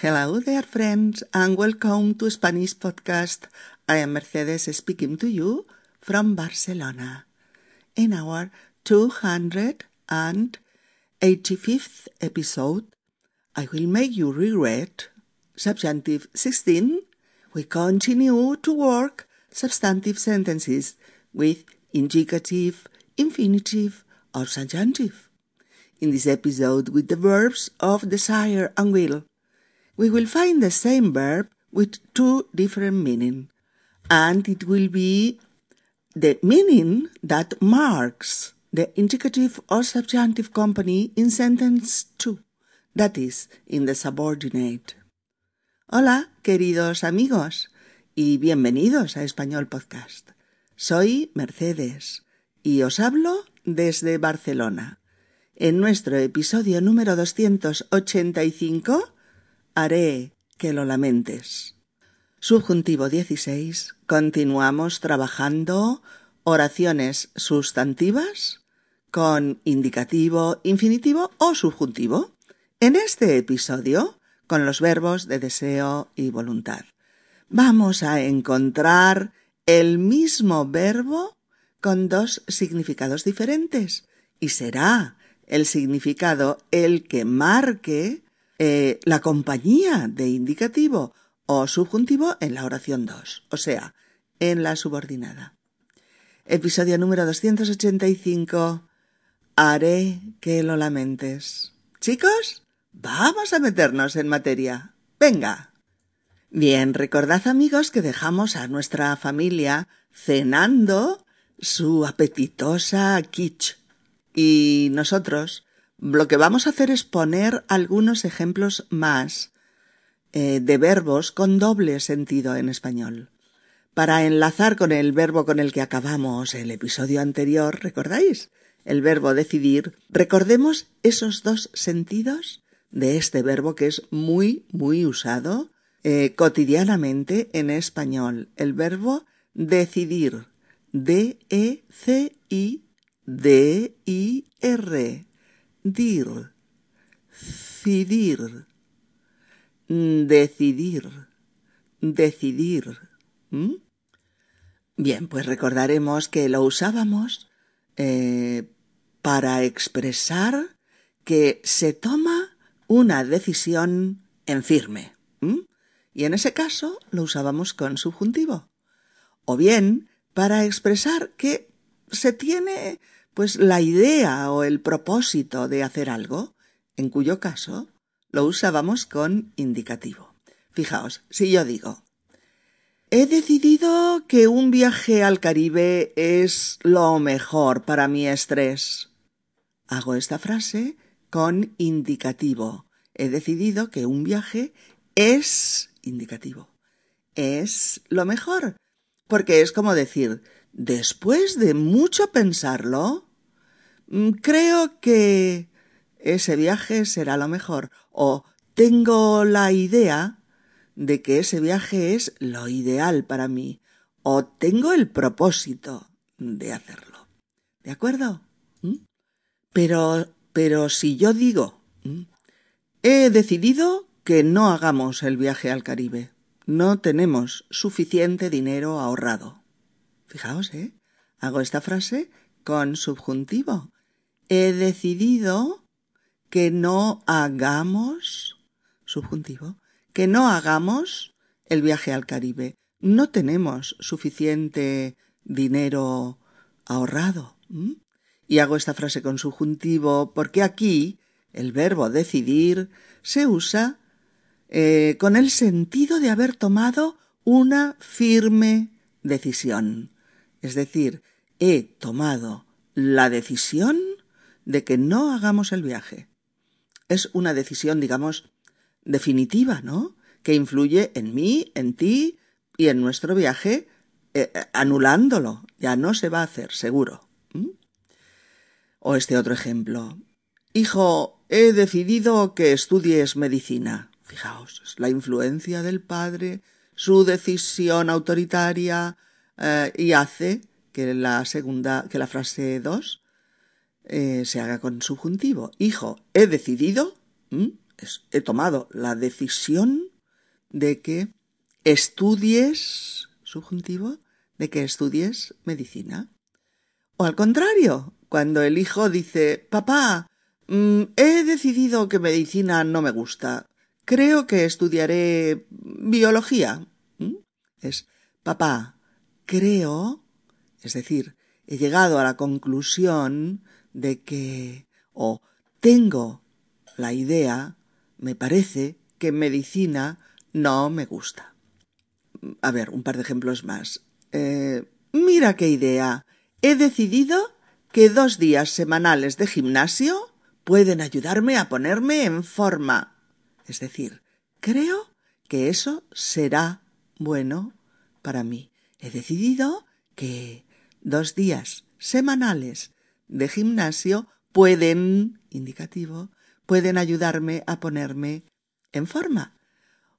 Hello there, friends, and welcome to Spanish Podcast. I am Mercedes speaking to you from Barcelona. In our 285th episode, I will make you regret subjunctive 16. We continue to work substantive sentences with indicative, infinitive, or subjunctive. In this episode, with the verbs of desire and will, we will find the same verb with two different meaning, and it will be the meaning that marks the indicative or subjunctive company in sentence 2, that is, in the subordinate. Hola, queridos amigos, y bienvenidos a Español Podcast. Soy Mercedes y os hablo desde Barcelona. En nuestro episodio número 285 haré que lo lamentes. Subjuntivo 16. Continuamos trabajando oraciones sustantivas con indicativo, infinitivo o subjuntivo. En este episodio, con los verbos de deseo y voluntad. Vamos a encontrar el mismo verbo con dos significados diferentes y será el significado el que marque eh, la compañía de indicativo o subjuntivo en la oración 2, o sea, en la subordinada. Episodio número 285. Haré que lo lamentes. Chicos, vamos a meternos en materia. Venga. Bien, recordad amigos que dejamos a nuestra familia cenando su apetitosa quiche y nosotros lo que vamos a hacer es poner algunos ejemplos más eh, de verbos con doble sentido en español. Para enlazar con el verbo con el que acabamos el episodio anterior, ¿recordáis? El verbo decidir, recordemos esos dos sentidos de este verbo que es muy, muy usado eh, cotidianamente en español. El verbo decidir. D-E-C-I D-I-R. Dir. Cidir. Decidir. Decidir. Bien, pues recordaremos que lo usábamos eh, para expresar que se toma una decisión en firme. Y en ese caso lo usábamos con subjuntivo. O bien para expresar que se tiene pues la idea o el propósito de hacer algo, en cuyo caso lo usábamos con indicativo. Fijaos, si yo digo, he decidido que un viaje al Caribe es lo mejor para mi estrés. Hago esta frase con indicativo. He decidido que un viaje es indicativo. Es lo mejor. Porque es como decir, Después de mucho pensarlo, creo que ese viaje será lo mejor. O tengo la idea de que ese viaje es lo ideal para mí. O tengo el propósito de hacerlo. ¿De acuerdo? ¿Mm? Pero, pero si yo digo, ¿Mm? he decidido que no hagamos el viaje al Caribe. No tenemos suficiente dinero ahorrado. Fijaos, ¿eh? Hago esta frase con subjuntivo. He decidido que no hagamos, subjuntivo, que no hagamos el viaje al Caribe. No tenemos suficiente dinero ahorrado. Y hago esta frase con subjuntivo porque aquí el verbo decidir se usa eh, con el sentido de haber tomado una firme decisión. Es decir, he tomado la decisión de que no hagamos el viaje. Es una decisión, digamos, definitiva, ¿no? Que influye en mí, en ti y en nuestro viaje, eh, eh, anulándolo. Ya no se va a hacer, seguro. O este otro ejemplo. Hijo, he decidido que estudies medicina. Fijaos, la influencia del padre, su decisión autoritaria, eh, y hace que la segunda, que la frase 2 eh, se haga con subjuntivo. Hijo, he decidido he tomado la decisión de que estudies, subjuntivo, de que estudies medicina. O al contrario, cuando el hijo dice, papá, mm, he decidido que medicina no me gusta, creo que estudiaré biología. Es, papá, creo, es decir, he llegado a la conclusión de que, o tengo la idea, me parece que medicina no me gusta. A ver, un par de ejemplos más. Eh, mira qué idea. He decidido que dos días semanales de gimnasio pueden ayudarme a ponerme en forma. Es decir, creo que eso será bueno para mí. He decidido que dos días semanales de gimnasio pueden, indicativo, pueden ayudarme a ponerme en forma.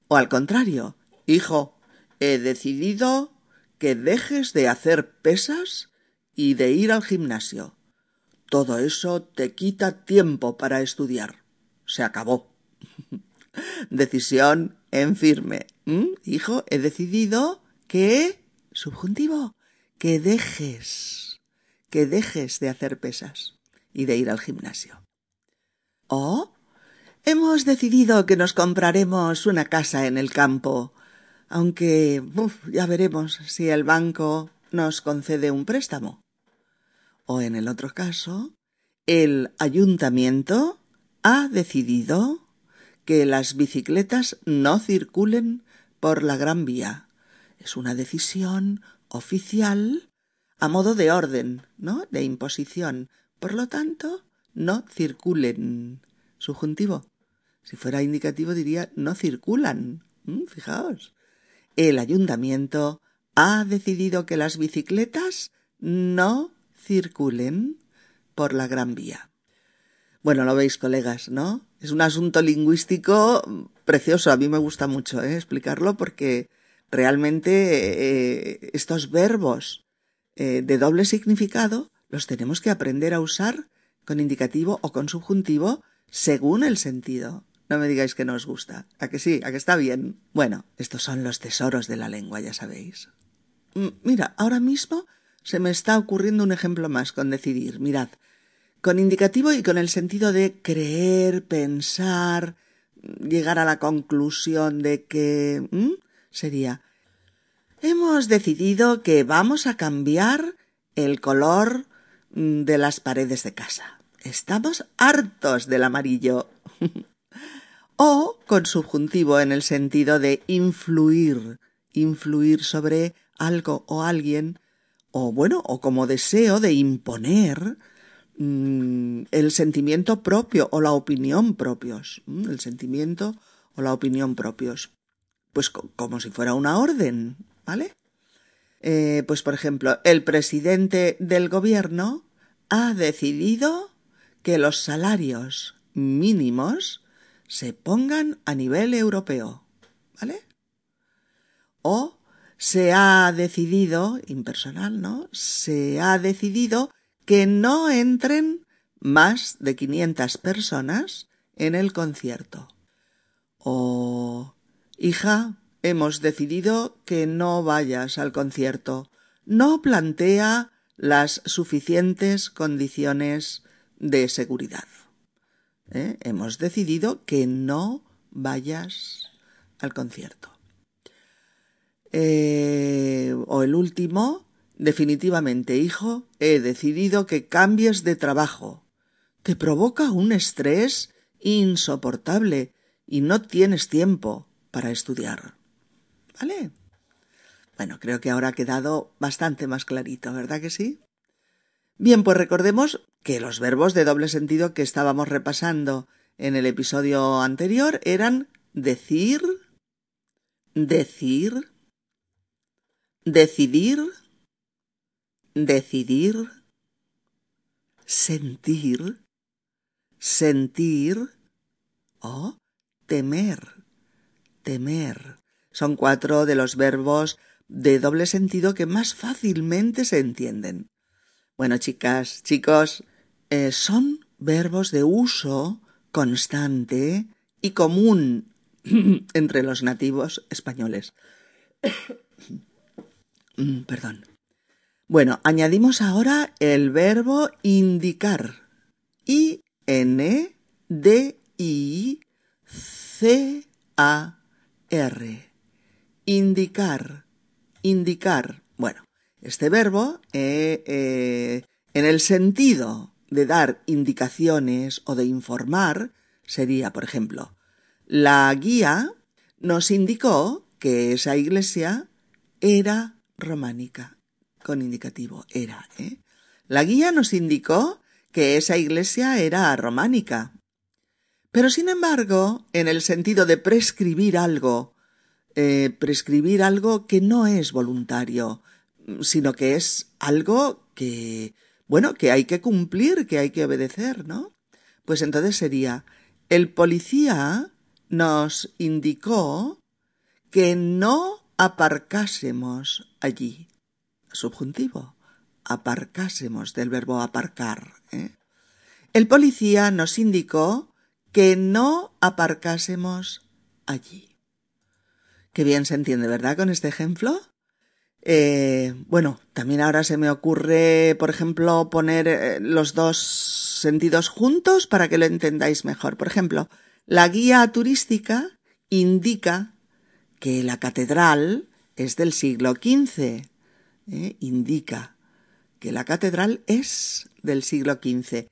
O al contrario, hijo, he decidido que dejes de hacer pesas y de ir al gimnasio. Todo eso te quita tiempo para estudiar. Se acabó. Decisión en firme. ¿Mm? Hijo, he decidido que... Subjuntivo. Que dejes. Que dejes de hacer pesas y de ir al gimnasio. O hemos decidido que nos compraremos una casa en el campo, aunque ya veremos si el banco nos concede un préstamo. O en el otro caso, el ayuntamiento ha decidido que las bicicletas no circulen por la Gran Vía. Es una decisión oficial a modo de orden, ¿no? De imposición. Por lo tanto, no circulen. Subjuntivo. Si fuera indicativo diría no circulan. Mm, fijaos. El ayuntamiento ha decidido que las bicicletas no circulen por la Gran Vía. Bueno, lo veis, colegas, ¿no? Es un asunto lingüístico precioso. A mí me gusta mucho ¿eh? explicarlo porque realmente eh, estos verbos eh, de doble significado los tenemos que aprender a usar con indicativo o con subjuntivo según el sentido. No me digáis que no os gusta. ¿A que sí? ¿A que está bien? Bueno, estos son los tesoros de la lengua, ya sabéis. Mm, mira, ahora mismo se me está ocurriendo un ejemplo más con decidir. Mirad, con indicativo y con el sentido de creer, pensar, llegar a la conclusión de que sería hemos decidido que vamos a cambiar el color de las paredes de casa. Estamos hartos del amarillo. o con subjuntivo en el sentido de influir, influir sobre algo o alguien, o bueno, o como deseo de imponer mm, el sentimiento propio o la opinión propios, mm, el sentimiento o la opinión propios. Pues como si fuera una orden, ¿vale? Eh, pues por ejemplo, el presidente del gobierno ha decidido que los salarios mínimos se pongan a nivel europeo, ¿vale? O se ha decidido, impersonal, ¿no? Se ha decidido que no entren más de 500 personas en el concierto. O, hija, hemos decidido que no vayas al concierto. No plantea las suficientes condiciones de seguridad. ¿Eh? Hemos decidido que no vayas al concierto. Eh, o el último, definitivamente, hijo, he decidido que cambies de trabajo. Te provoca un estrés insoportable y no tienes tiempo para estudiar. ¿Vale? Bueno, creo que ahora ha quedado bastante más clarito, ¿verdad que sí? Bien, pues recordemos que los verbos de doble sentido que estábamos repasando en el episodio anterior eran decir, decir, decidir, decidir, sentir, sentir o temer, temer. Son cuatro de los verbos de doble sentido que más fácilmente se entienden. Bueno, chicas, chicos, eh, son verbos de uso constante y común entre los nativos españoles. Mm, perdón. Bueno, añadimos ahora el verbo indicar. I N D I C A R. Indicar. Indicar. Bueno, este verbo, eh, eh, en el sentido de dar indicaciones o de informar, sería, por ejemplo, la guía nos indicó que esa iglesia era románica, con indicativo era, ¿eh? La guía nos indicó que esa iglesia era románica. Pero sin embargo, en el sentido de prescribir algo, eh, prescribir algo que no es voluntario, sino que es algo que, bueno, que hay que cumplir, que hay que obedecer, ¿no? Pues entonces sería, el policía nos indicó que no aparcásemos allí. Subjuntivo. Aparcásemos del verbo aparcar. ¿eh? El policía nos indicó que no aparcásemos allí. Qué bien se entiende, ¿verdad? Con este ejemplo. Eh, bueno, también ahora se me ocurre, por ejemplo, poner eh, los dos sentidos juntos para que lo entendáis mejor. Por ejemplo, la guía turística indica que la catedral es del siglo XV. ¿eh? Indica que la catedral es del siglo XV.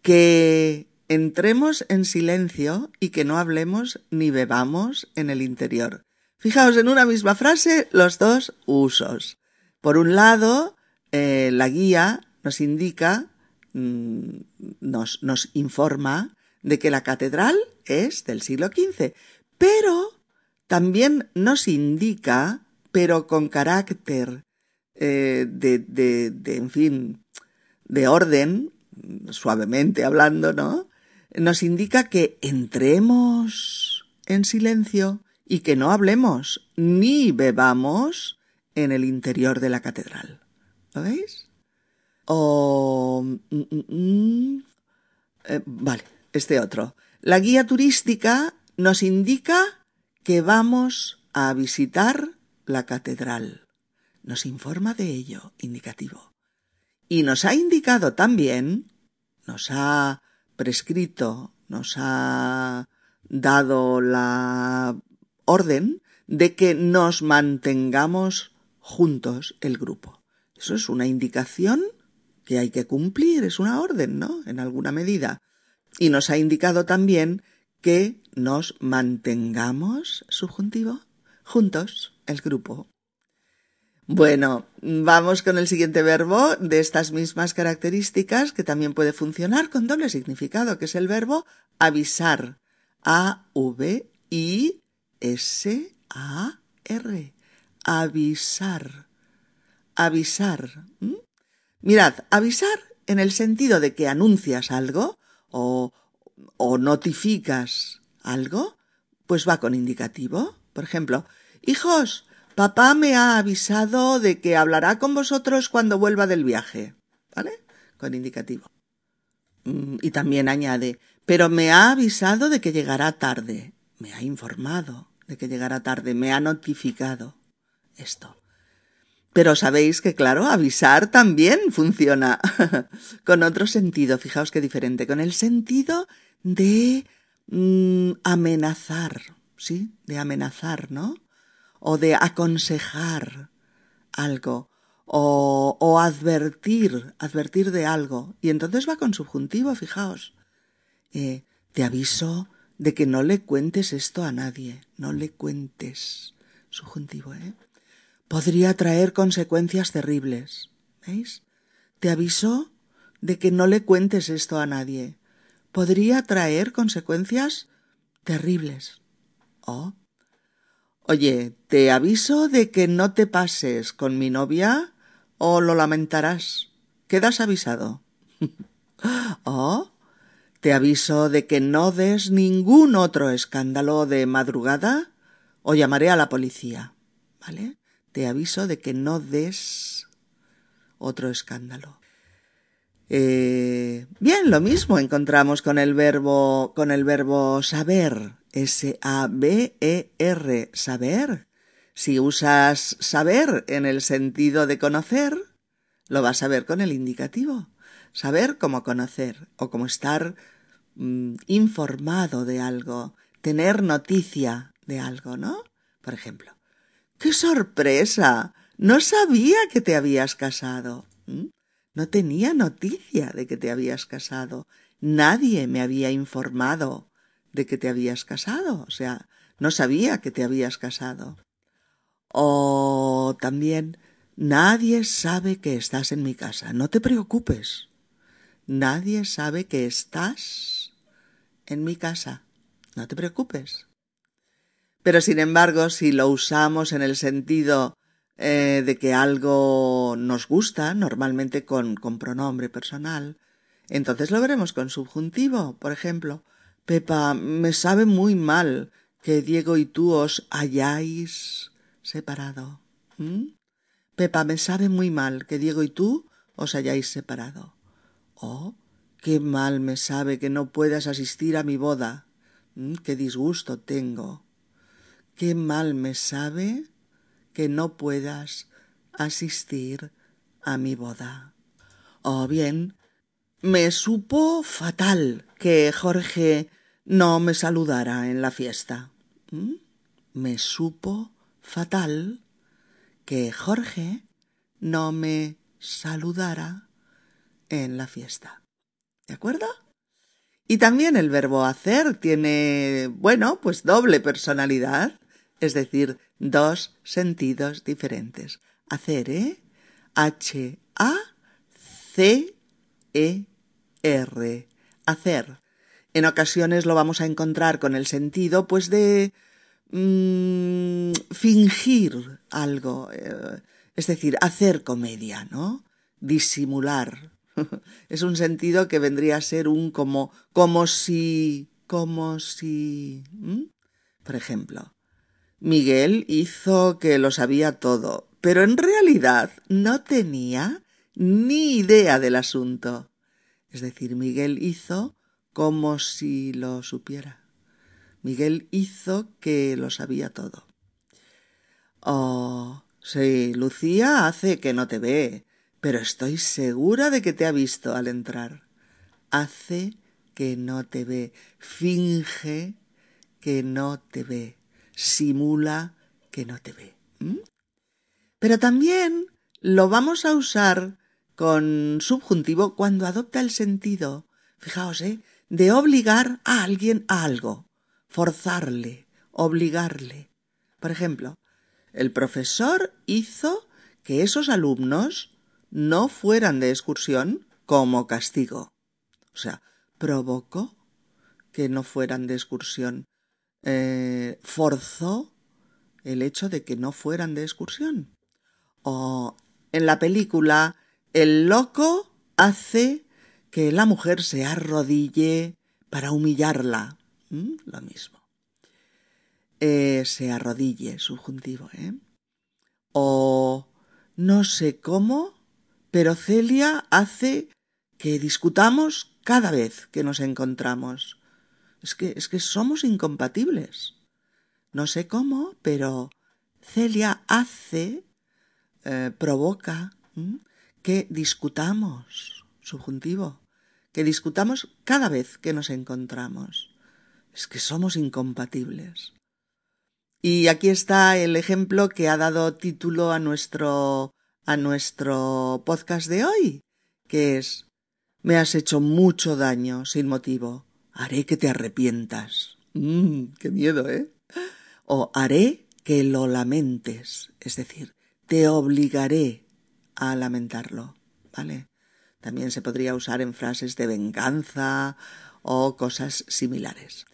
Que entremos en silencio y que no hablemos ni bebamos en el interior. Fijaos en una misma frase los dos usos. Por un lado, eh, la guía nos indica, mm, nos, informa de que la catedral es del siglo XV, pero también nos indica, pero con carácter eh, de, de, de, en fin, de orden, suavemente hablando, ¿no? Nos indica que entremos en silencio y que no hablemos ni bebamos en el interior de la catedral. ¿Lo veis? O... Mm, mm, mm, eh, vale, este otro. La guía turística nos indica que vamos a visitar la catedral. Nos informa de ello, indicativo. Y nos ha indicado también, nos ha prescrito, nos ha dado la orden de que nos mantengamos juntos el grupo. Eso es una indicación que hay que cumplir, es una orden, ¿no? En alguna medida. Y nos ha indicado también que nos mantengamos, subjuntivo, juntos, el grupo. Bueno, vamos con el siguiente verbo de estas mismas características que también puede funcionar con doble significado, que es el verbo avisar. A-V-I-S-A-R. Avisar. Avisar. ¿Mm? Mirad, avisar en el sentido de que anuncias algo o, o notificas algo, pues va con indicativo. Por ejemplo, hijos, papá me ha avisado de que hablará con vosotros cuando vuelva del viaje. ¿Vale? Con indicativo. Mm, y también añade, pero me ha avisado de que llegará tarde. Me ha informado de que llegará tarde. Me ha notificado esto. Pero sabéis que, claro, avisar también funciona con otro sentido. Fijaos qué diferente. Con el sentido de mm, amenazar, ¿sí? De amenazar, ¿no? O de aconsejar algo. O, o advertir, advertir de algo. Y entonces va con subjuntivo, fijaos. Eh, te aviso de que no le cuentes esto a nadie. No le cuentes. Subjuntivo, ¿eh? podría traer consecuencias terribles. ¿Veis? Te aviso de que no le cuentes esto a nadie. Podría traer consecuencias terribles. Oh. Oye, te aviso de que no te pases con mi novia o lo lamentarás. Quedas avisado. oh. Te aviso de que no des ningún otro escándalo de madrugada o llamaré a la policía. ¿Vale? te aviso de que no des otro escándalo. Eh, bien, lo mismo encontramos con el verbo, con el verbo saber, S-A-B-E-R, saber. Si usas saber en el sentido de conocer, lo vas a ver con el indicativo. Saber como conocer o como estar mm, informado de algo, tener noticia de algo, ¿no? Por ejemplo, ¡qué sorpresa! No sabía que te habías casado. No tenía noticia de que te habías casado. Nadie me había informado de que te habías casado. O sea, no sabía que te habías casado. O también, nadie sabe que estás en mi casa. No te preocupes. Nadie sabe que estás en mi casa. No te preocupes. Pero sin embargo, si lo usamos en el sentido eh, de que algo nos gusta, normalmente con, pronombre personal, entonces lo veremos con subjuntivo. Por ejemplo, Pepa, me sabe muy mal que Diego y tú os hayáis separado. Pepa, me sabe muy mal que Diego y tú os hayáis separado. Oh, qué mal me sabe que no puedas asistir a mi boda. Qué disgusto tengo. Qué mal me sabe que no puedas asistir a mi boda. O bien, me supo fatal que Jorge no me saludara en la fiesta. ¿Mm? Me supo fatal que Jorge no me saludara en la fiesta. ¿De acuerdo? Y también el verbo hacer tiene, bueno, pues doble personalidad es decir, dos sentidos diferentes. Hacer, ¿eh? H-A-C-E-R. Hacer. En ocasiones lo vamos a encontrar con el sentido, pues, de mm, fingir algo, eh, es decir, hacer comedia, ¿no? Disimular. es un sentido que vendría a ser un como, como si, como si. Por ejemplo, Miguel hizo que lo sabía todo, pero en realidad no tenía ni idea del asunto. Es decir, Miguel hizo como si lo supiera. Miguel hizo que lo sabía todo. Oh, sí, Lucía hace que no te ve, pero estoy segura de que te ha visto al entrar. Hace que no te ve, finge que no te ve simula que no te ve. Pero también lo vamos a usar con subjuntivo cuando adopta el sentido, fijaos, ¿eh? de obligar a alguien a algo, forzarle, obligarle. Por ejemplo, el profesor hizo que esos alumnos no fueran de excursión como castigo. O sea, provocó que no fueran de excursión eh, forzó el hecho de que no fueran de excursión. O en la película, el loco hace que la mujer se arrodille para humillarla. ¿Mm? Lo mismo. Eh, se arrodille, subjuntivo, ¿eh? O no sé cómo, pero Celia hace que discutamos cada vez que nos encontramos. Es que, es que somos incompatibles. No sé cómo, pero Celia hace, eh, provoca que discutamos, subjuntivo, que discutamos cada vez que nos encontramos. Es que somos incompatibles. Y aquí está el ejemplo que ha dado título a nuestro, a nuestro podcast de hoy, que es Me has hecho mucho daño sin motivo haré que te arrepientas. Mmm, qué miedo, ¿eh? O haré que lo lamentes, es decir, te obligaré a lamentarlo, ¿vale? También se podría usar en frases de venganza o cosas similares.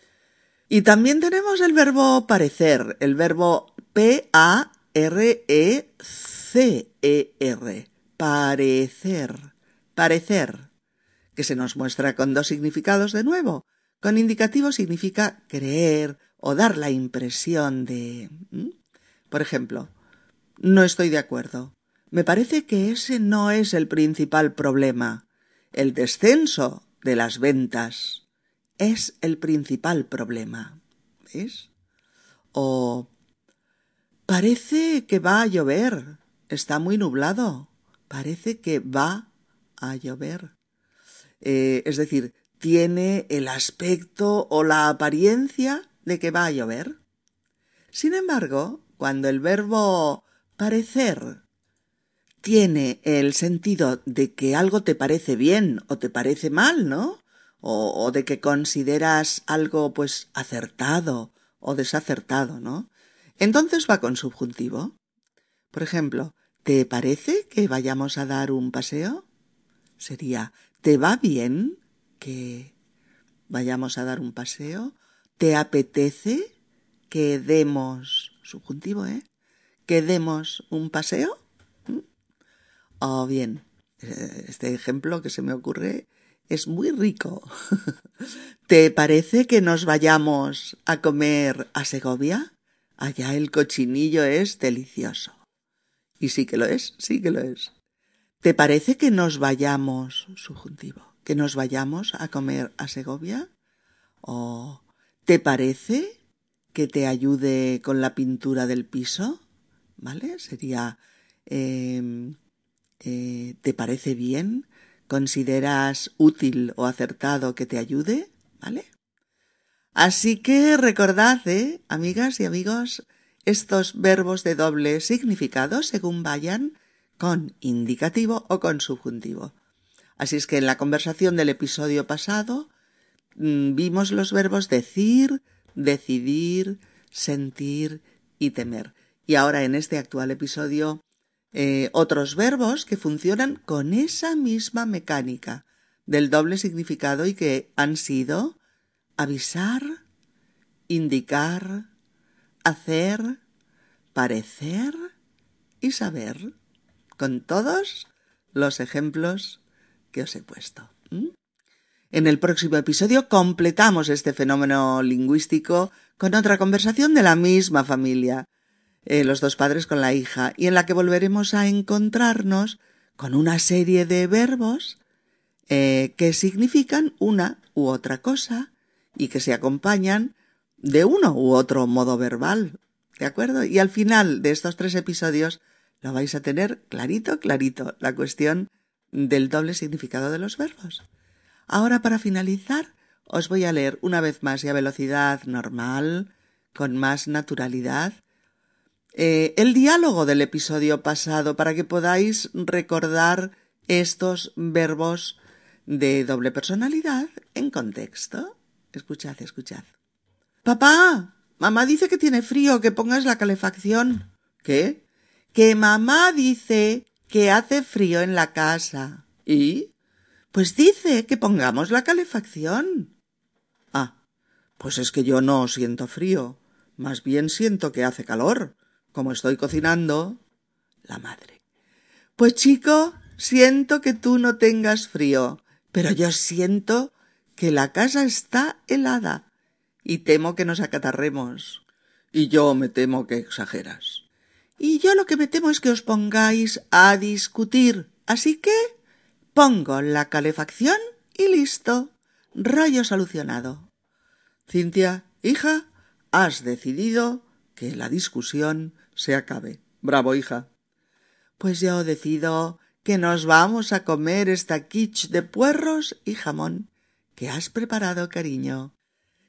Y también tenemos el verbo parecer, el verbo P-A-R-E-C-E-R, parecer, parecer que se nos muestra con dos significados de nuevo. Con indicativo significa creer o dar la impresión de... Por ejemplo, no estoy de acuerdo. Me parece que ese no es el principal problema. el descenso de las ventas es el principal problema. ¿Ves? O parece que va a llover. Está muy nublado. Parece que va a llover. Eh, es decir, tiene el aspecto o la apariencia de que va a llover. Sin embargo, cuando el verbo parecer tiene el sentido de que algo te parece bien o te parece mal, ¿no? O, o, de que consideras algo pues acertado o desacertado, ¿no? Entonces va con subjuntivo. Por ejemplo, ¿te parece que vayamos a dar un paseo? Sería ¿te va bien que vayamos a dar un paseo? ¿Te apetece que demos subjuntivo, ¿eh? Que demos un paseo? ¿Mm? O bien, este ejemplo que se me ocurre es muy rico. ¿Te parece que nos vayamos a comer a Segovia? Allá el cochinillo es delicioso. Y sí que lo es, sí que lo es. ¿Te parece que nos vayamos, subjuntivo, que nos vayamos a comer a Segovia? ¿O te parece que te ayude con la pintura del piso? ¿Vale? Sería, eh, eh, ¿te parece bien? ¿Consideras útil o acertado que te ayude? ¿Vale? Así que recordad, ¿eh, amigas y amigos, estos verbos de doble significado según vayan con indicativo o con subjuntivo. Así es que en la conversación del episodio pasado mm, vimos los verbos decir, decidir, sentir y temer. Y ahora en este actual episodio eh, otros verbos que funcionan con esa misma mecánica del doble significado y que han sido avisar, indicar, hacer, parecer y saber, con todos los ejemplos que os he puesto. En el próximo episodio completamos este fenómeno lingüístico con otra conversación de la misma familia eh, los dos padres con la hija, y en la que volveremos a encontrarnos con una serie de verbos eh, que significan una u otra cosa y que se acompañan de uno u otro modo verbal. ¿De acuerdo? Y al final de estos tres episodios lo vais a tener clarito, clarito, la cuestión del doble significado de los verbos. Ahora, para finalizar, os voy a leer una vez más y a velocidad normal, con más naturalidad, eh, el diálogo del episodio pasado para que podáis recordar estos verbos de doble personalidad en contexto. Escuchad, escuchad. Papá, mamá dice que tiene frío, que pongas la calefacción. ¿Qué? Que mamá dice que hace frío en la casa. ¿Y? Pues dice que pongamos la calefacción. Ah, pues es que yo no siento frío, más bien siento que hace calor como estoy cocinando, la madre. Pues chico, siento que tú no tengas frío, pero yo siento que la casa está helada y temo que nos acatarremos. Y yo me temo que exageras. Y yo lo que me temo es que os pongáis a discutir. Así que pongo la calefacción y listo. Rollo solucionado. Cintia, hija, has decidido que la discusión se acabe. Bravo, hija. Pues yo decido que nos vamos a comer esta quiche de puerros y jamón que has preparado, cariño.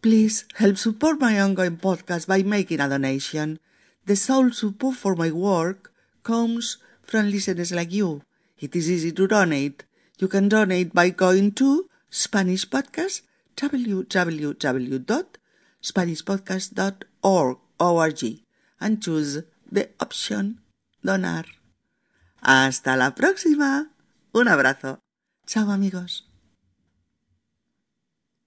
Please help support my ongoing podcast by making a donation. The sole support for my work comes from listeners like you. It is easy to donate. You can donate by going to Spanish Podcast, www.spanishpodcast.org and choose the option donar. Hasta la próxima. Un abrazo. Chao amigos.